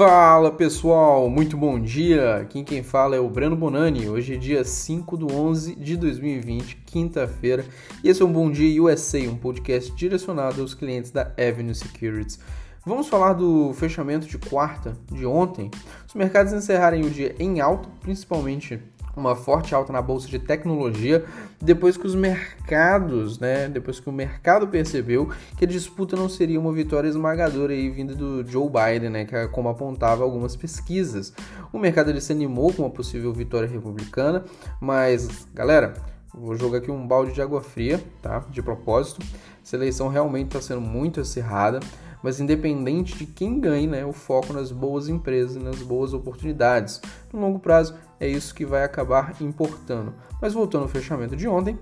Fala pessoal, muito bom dia. Aqui quem fala é o Breno Bonani. Hoje é dia 5 de 11 de 2020, quinta-feira, e esse é um Bom Dia USA, um podcast direcionado aos clientes da Avenue Securities. Vamos falar do fechamento de quarta de ontem. Os mercados encerraram o dia em alta, principalmente uma forte alta na bolsa de tecnologia, depois que os mercados, né, depois que o mercado percebeu que a disputa não seria uma vitória esmagadora aí vinda do Joe Biden, né, que é como apontava algumas pesquisas. O mercado ele se animou com uma possível vitória republicana, mas galera, vou jogar aqui um balde de água fria, tá? De propósito. Essa eleição realmente está sendo muito acirrada mas independente de quem ganhe, né, o foco nas boas empresas, nas boas oportunidades. No longo prazo, é isso que vai acabar importando. Mas voltando ao fechamento de ontem,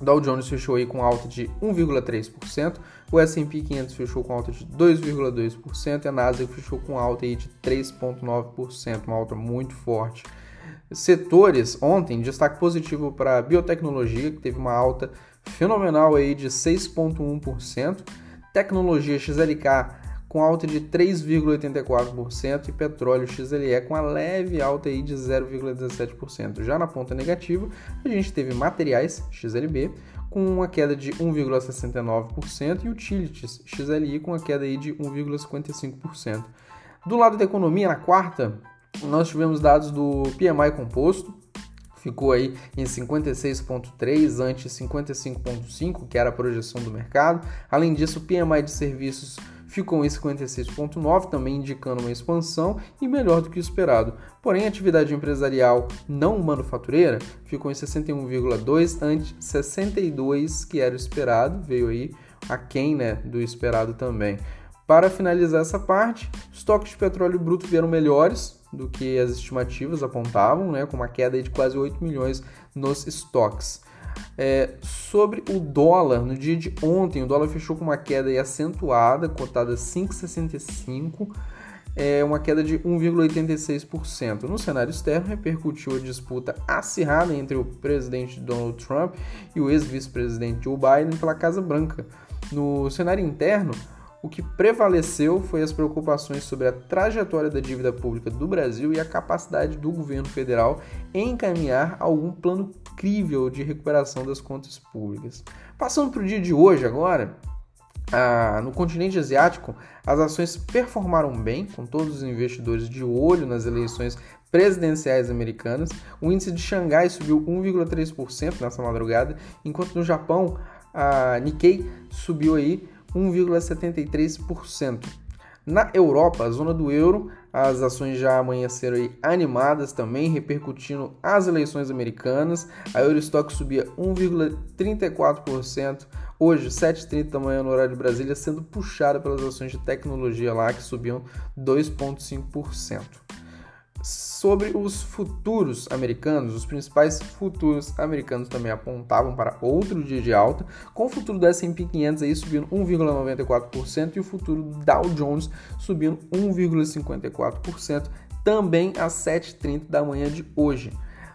Dow Jones fechou aí com alta de 1,3%, o S&P 500 fechou com alta de 2,2% e a Nasdaq fechou com alta aí de 3,9%, uma alta muito forte. Setores ontem, destaque positivo para a biotecnologia, que teve uma alta fenomenal aí de 6,1%, tecnologia XLK com alta de 3,84% e petróleo XLE com a leve alta aí de 0,17%. Já na ponta negativa, a gente teve materiais XLB com uma queda de 1,69% e utilities XLI com uma queda aí de 1,55%. Do lado da economia, na quarta, nós tivemos dados do PMI composto, ficou aí em 56,3 ante 55,5, que era a projeção do mercado. Além disso, o PMI de serviços ficou em 56,9, também indicando uma expansão e melhor do que o esperado. Porém, a atividade empresarial não manufatureira ficou em 61,2 ante 62 que era o esperado, veio aí aquém né, do esperado também. Para finalizar essa parte, estoques de petróleo bruto vieram melhores do que as estimativas apontavam, né, com uma queda de quase 8 milhões nos estoques. É, sobre o dólar, no dia de ontem, o dólar fechou com uma queda acentuada, cotada 5,65, é uma queda de 1,86%. No cenário externo, repercutiu a disputa acirrada entre o presidente Donald Trump e o ex-vice-presidente Joe Biden pela Casa Branca. No cenário interno, o que prevaleceu foi as preocupações sobre a trajetória da dívida pública do Brasil e a capacidade do governo federal em encaminhar algum plano crível de recuperação das contas públicas. Passando para o dia de hoje agora, ah, no continente asiático, as ações performaram bem, com todos os investidores de olho nas eleições presidenciais americanas. O índice de Xangai subiu 1,3% nessa madrugada, enquanto no Japão a Nikkei subiu aí 1,73%. Na Europa, a zona do euro, as ações já amanheceram animadas também, repercutindo as eleições americanas. A Eurostock subia 1,34%, hoje 7h30 da manhã no horário de Brasília, sendo puxada pelas ações de tecnologia lá, que subiam 2,5% sobre os futuros americanos, os principais futuros americanos também apontavam para outro dia de alta, com o futuro do S&P 500 aí subindo 1,94% e o futuro do Dow Jones subindo 1,54%, também às 7h30 da manhã de hoje.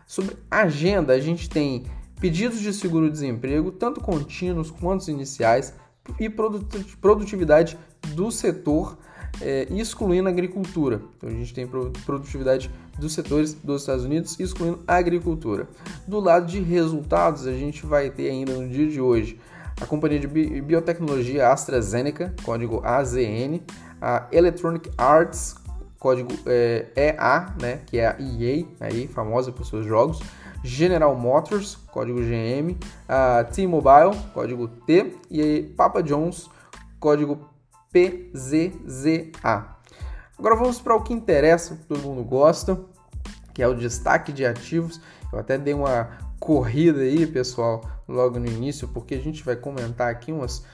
Sobre agenda, a gente tem pedidos de seguro-desemprego, tanto contínuos quanto iniciais, e produtividade do setor é, excluindo a agricultura. Então a gente tem produtividade dos setores dos Estados Unidos, excluindo a agricultura. Do lado de resultados, a gente vai ter ainda no dia de hoje a companhia de biotecnologia AstraZeneca, código AZN, a Electronic Arts, código é, EA, né, que é a EA, aí, famosa por seus jogos, General Motors, código GM, a T-Mobile, código T, e Papa John's, código PZZA. Agora vamos para o que interessa, que todo mundo gosta, que é o destaque de ativos. Eu até dei uma corrida aí, pessoal, logo no início, porque a gente vai comentar aqui umas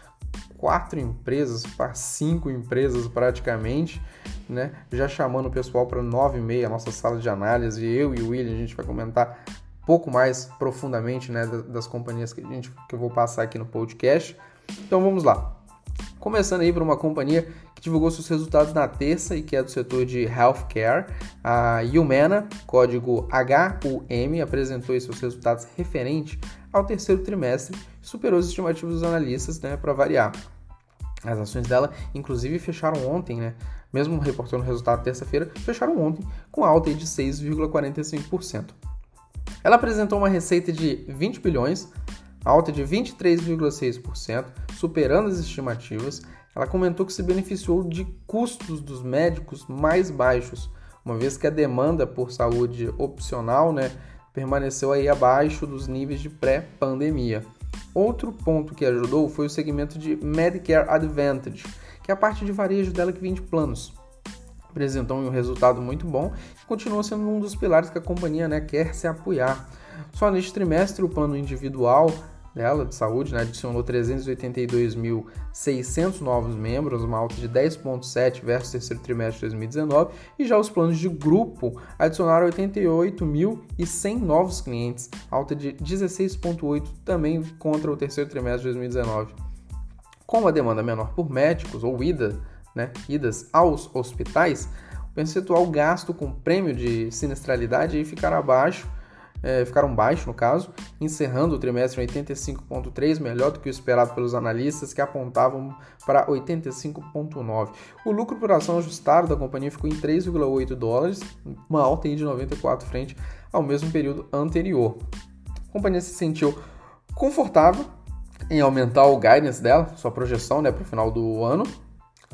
quatro empresas para cinco empresas praticamente, né? Já chamando o pessoal para nove e meia, nossa sala de análise. Eu e o William a gente vai comentar pouco mais profundamente, né, das companhias que a gente que eu vou passar aqui no podcast. Então vamos lá. Começando aí por uma companhia que divulgou seus resultados na terça e que é do setor de healthcare, a Humana, código HUM, apresentou seus resultados referente ao terceiro trimestre superou os estimativos dos analistas, né, para variar. As ações dela, inclusive, fecharam ontem, né, mesmo reportando o resultado terça-feira, fecharam ontem com alta de 6,45%. Ela apresentou uma receita de 20 bilhões, alta de 23,6%, superando as estimativas. Ela comentou que se beneficiou de custos dos médicos mais baixos, uma vez que a demanda por saúde opcional né, permaneceu aí abaixo dos níveis de pré-pandemia. Outro ponto que ajudou foi o segmento de Medicare Advantage, que é a parte de varejo dela que vende planos. Apresentou um resultado muito bom e continua sendo um dos pilares que a companhia né, quer se apoiar. Só neste trimestre, o plano individual dela de saúde né, adicionou 382.600 novos membros, uma alta de 10,7% versus terceiro trimestre de 2019, e já os planos de grupo adicionaram 88.100 novos clientes, alta de 16,8% também contra o terceiro trimestre de 2019. Com a demanda menor por médicos ou ida, né, idas aos hospitais, o percentual gasto com prêmio de sinistralidade ficará abaixo é, ficaram baixos no caso, encerrando o trimestre em 85,3, melhor do que o esperado pelos analistas que apontavam para 85,9. O lucro por ação ajustado da companhia ficou em 3,8 dólares, uma alta de 94 frente ao mesmo período anterior. A companhia se sentiu confortável em aumentar o guidance dela, sua projeção né, para o final do ano.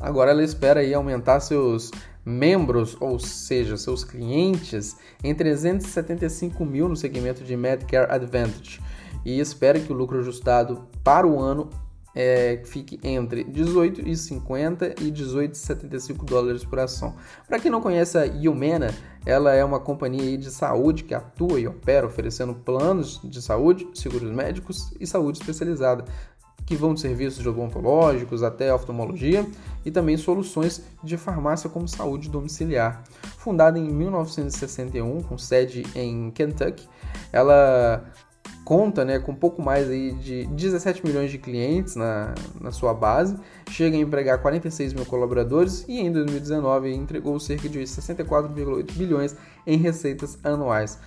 Agora ela espera aí aumentar seus membros, ou seja, seus clientes, em 375 mil no segmento de Medicare Advantage e espera que o lucro ajustado para o ano é, fique entre 18,50 e 18,75 dólares por ação. Para quem não conhece a Humana, ela é uma companhia de saúde que atua e opera oferecendo planos de saúde, seguros médicos e saúde especializada que vão de serviços odontológicos até oftalmologia e também soluções de farmácia como saúde domiciliar. Fundada em 1961, com sede em Kentucky, ela conta né, com pouco mais aí de 17 milhões de clientes na, na sua base, chega a empregar 46 mil colaboradores e em 2019 entregou cerca de 64,8 bilhões em receitas anuais.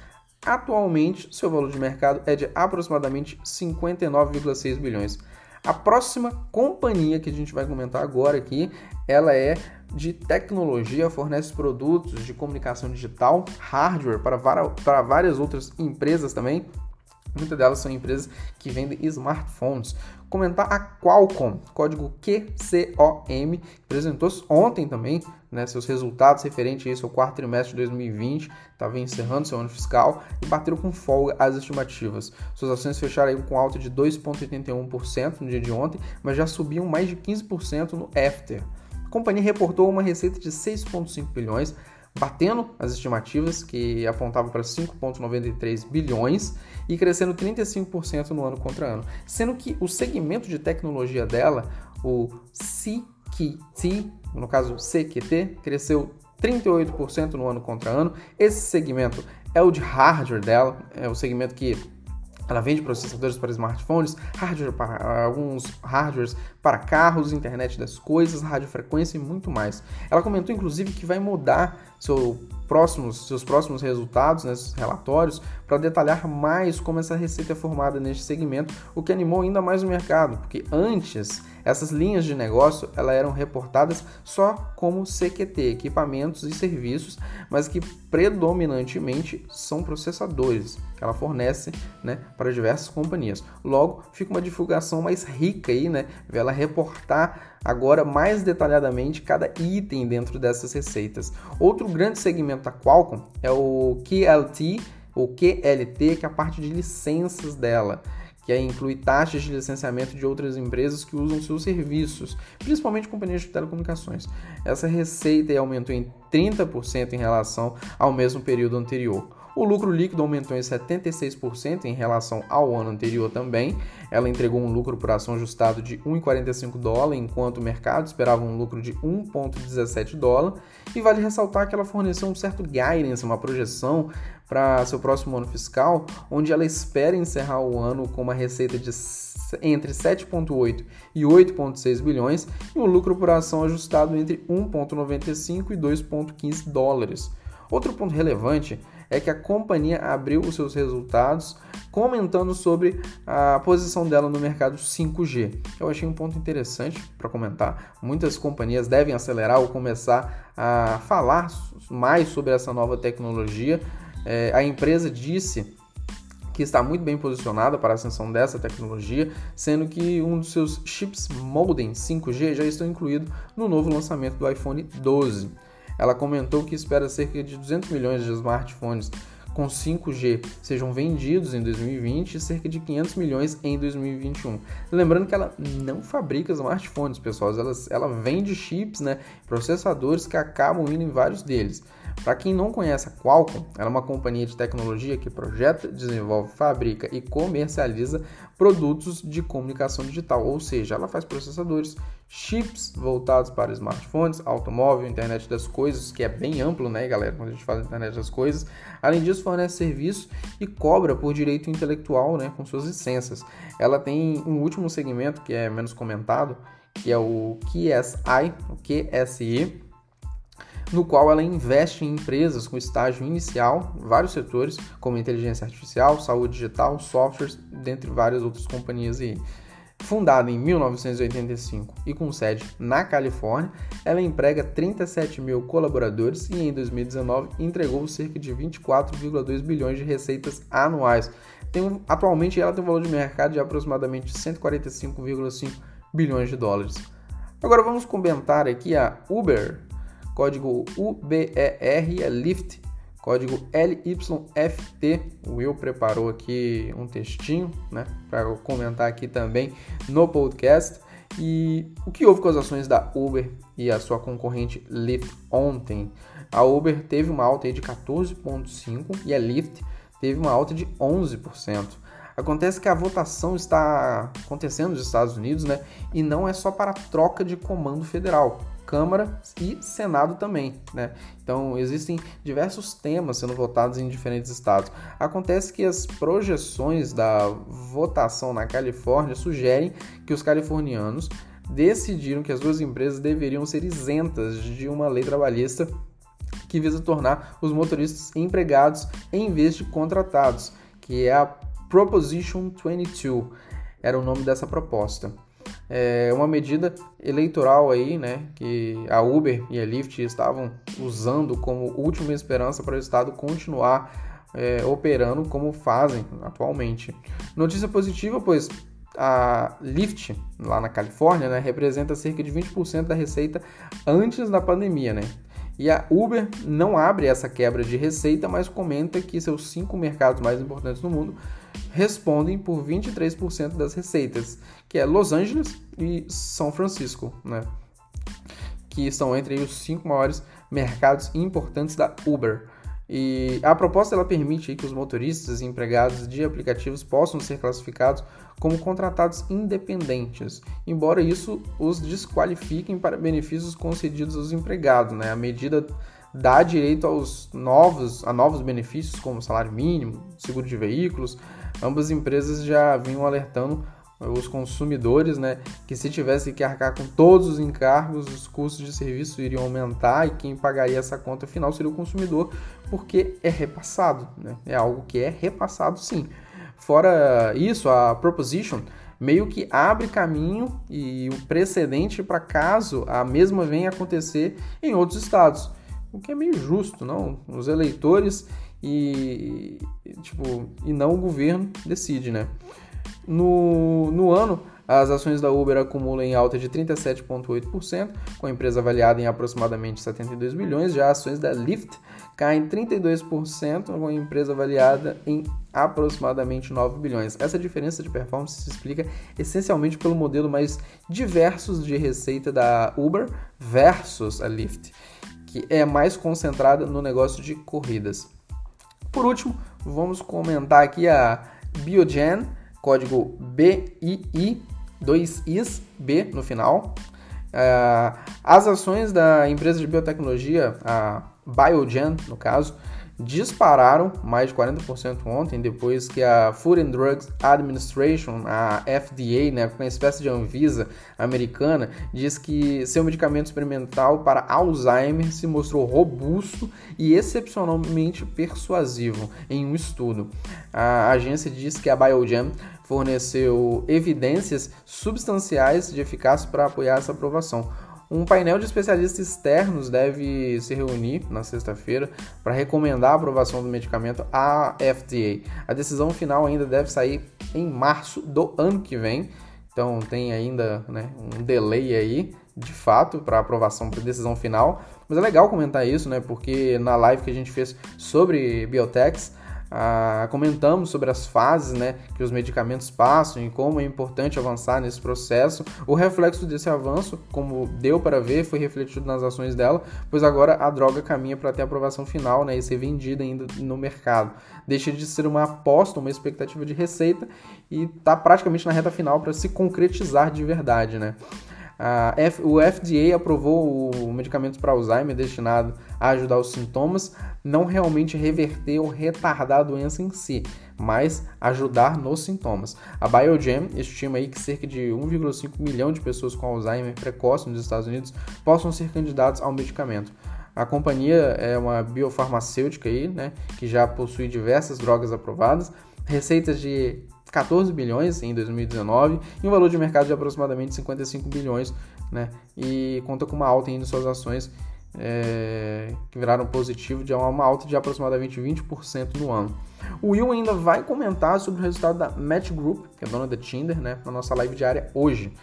Atualmente, seu valor de mercado é de aproximadamente 59,6 bilhões. A próxima companhia que a gente vai comentar agora aqui, ela é de tecnologia, fornece produtos de comunicação digital, hardware para, para várias outras empresas também. Muitas delas são empresas que vendem smartphones. Comentar a Qualcomm, código QCOM, apresentou ontem também né, seus resultados referentes ao quarto trimestre de 2020, estava encerrando seu ano fiscal e bateram com folga as estimativas. Suas ações fecharam com alta de 2,81% no dia de ontem, mas já subiam mais de 15% no after. A companhia reportou uma receita de 6,5 bilhões, batendo as estimativas que apontavam para 5,93 bilhões e crescendo 35% no ano contra ano, sendo que o segmento de tecnologia dela, o CQT, no caso CQT, cresceu 38% no ano contra ano. Esse segmento é o de hardware dela, é o segmento que ela vende processadores para smartphones, hardware para alguns hardwares para carros, internet das coisas, radiofrequência e muito mais. Ela comentou inclusive que vai mudar seu próximos, seus próximos resultados, né, relatórios, para detalhar mais como essa receita é formada neste segmento, o que animou ainda mais o mercado, porque antes essas linhas de negócio elas eram reportadas só como CQT, equipamentos e serviços, mas que predominantemente são processadores que ela fornece né, para diversas companhias. Logo, fica uma divulgação mais rica aí, né? Ela reportar agora mais detalhadamente cada item dentro dessas receitas. Outro grande segmento da Qualcomm é o QLT, ou QLT, que é a parte de licenças dela que aí inclui taxas de licenciamento de outras empresas que usam seus serviços, principalmente companhias de telecomunicações. Essa receita aumentou em 30% em relação ao mesmo período anterior. O lucro líquido aumentou em 76% em relação ao ano anterior também. Ela entregou um lucro por ação ajustado de 1,45 dólar, enquanto o mercado esperava um lucro de 1,17 dólar. E vale ressaltar que ela forneceu um certo guidance, uma projeção para seu próximo ano fiscal, onde ela espera encerrar o ano com uma receita de entre 7,8 e 8,6 bilhões e um lucro por ação ajustado entre 1,95 e 2,15 dólares. Outro ponto relevante é que a companhia abriu os seus resultados comentando sobre a posição dela no mercado 5G. Eu achei um ponto interessante para comentar. Muitas companhias devem acelerar ou começar a falar mais sobre essa nova tecnologia. É, a empresa disse que está muito bem posicionada para a ascensão dessa tecnologia, sendo que um dos seus chips modem 5G já estão incluídos no novo lançamento do iPhone 12. Ela comentou que espera cerca de 200 milhões de smartphones com 5G sejam vendidos em 2020 e cerca de 500 milhões em 2021. Lembrando que ela não fabrica smartphones, pessoal, ela, ela vende chips, né, processadores que acabam indo em vários deles. Para quem não conhece a Qualcomm, ela é uma companhia de tecnologia que projeta, desenvolve, fabrica e comercializa produtos de comunicação digital, ou seja, ela faz processadores, chips voltados para smartphones, automóvel, internet das coisas, que é bem amplo, né, galera, quando a gente fala internet das coisas. Além disso, fornece serviço e cobra por direito intelectual, né, com suas licenças. Ela tem um último segmento que é menos comentado, que é o QSI, o QSI, no qual ela investe em empresas com estágio inicial, vários setores, como inteligência artificial, saúde digital, softwares, dentre várias outras companhias aí. Fundada em 1985 e com sede na Califórnia, ela emprega 37 mil colaboradores e em 2019 entregou cerca de 24,2 bilhões de receitas anuais. Tem, atualmente ela tem um valor de mercado de aproximadamente 145,5 bilhões de dólares. Agora vamos comentar aqui a Uber, código UBER é Lift, código LYFT. O Will preparou aqui um textinho, né, para comentar aqui também no podcast. E o que houve com as ações da Uber e a sua concorrente Lyft ontem? A Uber teve uma alta de 14,5% e a Lyft teve uma alta de 11%. Acontece que a votação está acontecendo nos Estados Unidos, né? E não é só para troca de comando federal. Câmara e Senado também, né? Então existem diversos temas sendo votados em diferentes estados. Acontece que as projeções da votação na Califórnia sugerem que os californianos decidiram que as duas empresas deveriam ser isentas de uma lei trabalhista que visa tornar os motoristas empregados em vez de contratados, que é a Proposition 22, era o nome dessa proposta é uma medida eleitoral aí, né, que a Uber e a Lyft estavam usando como última esperança para o Estado continuar é, operando como fazem atualmente. Notícia positiva, pois a Lyft, lá na Califórnia, né, representa cerca de 20% da receita antes da pandemia, né? E a Uber não abre essa quebra de receita, mas comenta que seus cinco mercados mais importantes no mundo respondem por 23% das receitas, que é Los Angeles e São Francisco, né? que estão entre os cinco maiores mercados importantes da Uber. E a proposta ela permite que os motoristas e empregados de aplicativos possam ser classificados como contratados independentes, embora isso os desqualifiquem para benefícios concedidos aos empregados. Né? A medida dá direito aos novos, a novos benefícios como salário mínimo, seguro de veículos, ambas empresas já vinham alertando os consumidores, né, que se tivesse que arcar com todos os encargos, os custos de serviço iriam aumentar e quem pagaria essa conta final seria o consumidor, porque é repassado, né? É algo que é repassado sim. Fora isso, a proposition meio que abre caminho e o precedente para caso a mesma venha acontecer em outros estados, o que é meio justo, não? Os eleitores e tipo e não o governo decide, né? No, no ano, as ações da Uber acumulam em alta de 37,8%, com a empresa avaliada em aproximadamente 72 bilhões. Já ações da Lyft caem 32%, com a empresa avaliada em aproximadamente 9 bilhões. Essa diferença de performance se explica essencialmente pelo modelo mais diversos de receita da Uber versus a Lyft, que é mais concentrada no negócio de corridas. Por último, vamos comentar aqui a Biogen, código BII, 2IS, B no final. Uh, as ações da empresa de biotecnologia, a Biogen, no caso, dispararam mais de 40% ontem, depois que a Food and Drugs Administration, a FDA, né, uma espécie de Anvisa americana, diz que seu medicamento experimental para Alzheimer se mostrou robusto e excepcionalmente persuasivo em um estudo. A agência diz que a Biogen forneceu evidências substanciais de eficácia para apoiar essa aprovação. Um painel de especialistas externos deve se reunir na sexta-feira para recomendar a aprovação do medicamento à FDA. A decisão final ainda deve sair em março do ano que vem, então tem ainda né, um delay aí, de fato, para aprovação para decisão final. Mas é legal comentar isso, né? Porque na live que a gente fez sobre biotechs, ah, comentamos sobre as fases né, que os medicamentos passam e como é importante avançar nesse processo. O reflexo desse avanço, como deu para ver, foi refletido nas ações dela, pois agora a droga caminha para ter aprovação final né, e ser vendida ainda no mercado. Deixa de ser uma aposta, uma expectativa de receita e está praticamente na reta final para se concretizar de verdade. Né? F, o FDA aprovou o medicamento para Alzheimer destinado a ajudar os sintomas, não realmente reverter ou retardar a doença em si, mas ajudar nos sintomas. A Biogen estima aí que cerca de 1,5 milhão de pessoas com Alzheimer precoce nos Estados Unidos possam ser candidatos ao medicamento. A companhia é uma biofarmacêutica aí, né, que já possui diversas drogas aprovadas, receitas de 14 bilhões em 2019 e um valor de mercado de aproximadamente 55 bilhões, né? E conta com uma alta em suas ações é, que viraram positivo de uma alta de aproximadamente 20% no ano. O Will ainda vai comentar sobre o resultado da Match Group, que é dona da Tinder, né, na nossa live diária hoje.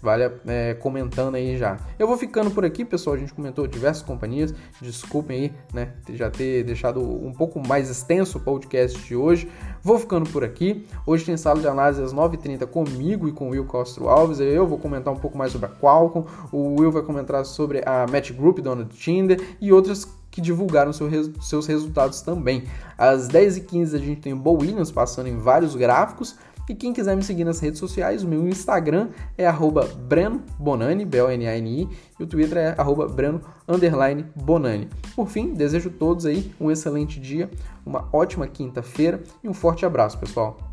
Vale é, comentando aí já. Eu vou ficando por aqui, pessoal. A gente comentou diversas companhias. Desculpem aí, né, já ter deixado um pouco mais extenso o podcast de hoje. Vou ficando por aqui. Hoje tem sala de análise às 9h30 comigo e com o Will Castro Alves. Eu vou comentar um pouco mais sobre a Qualcomm. O Will vai comentar sobre a Match Group, dona do Tinder, e outras que divulgaram seu seus resultados também. Às 10h15 a gente tem o Bo Williams passando em vários gráficos. E quem quiser me seguir nas redes sociais, o meu Instagram é arroba Breno B-O-N-A-N-I, e o Twitter é arroba Breno Bonani. Por fim, desejo a todos aí um excelente dia, uma ótima quinta-feira e um forte abraço, pessoal.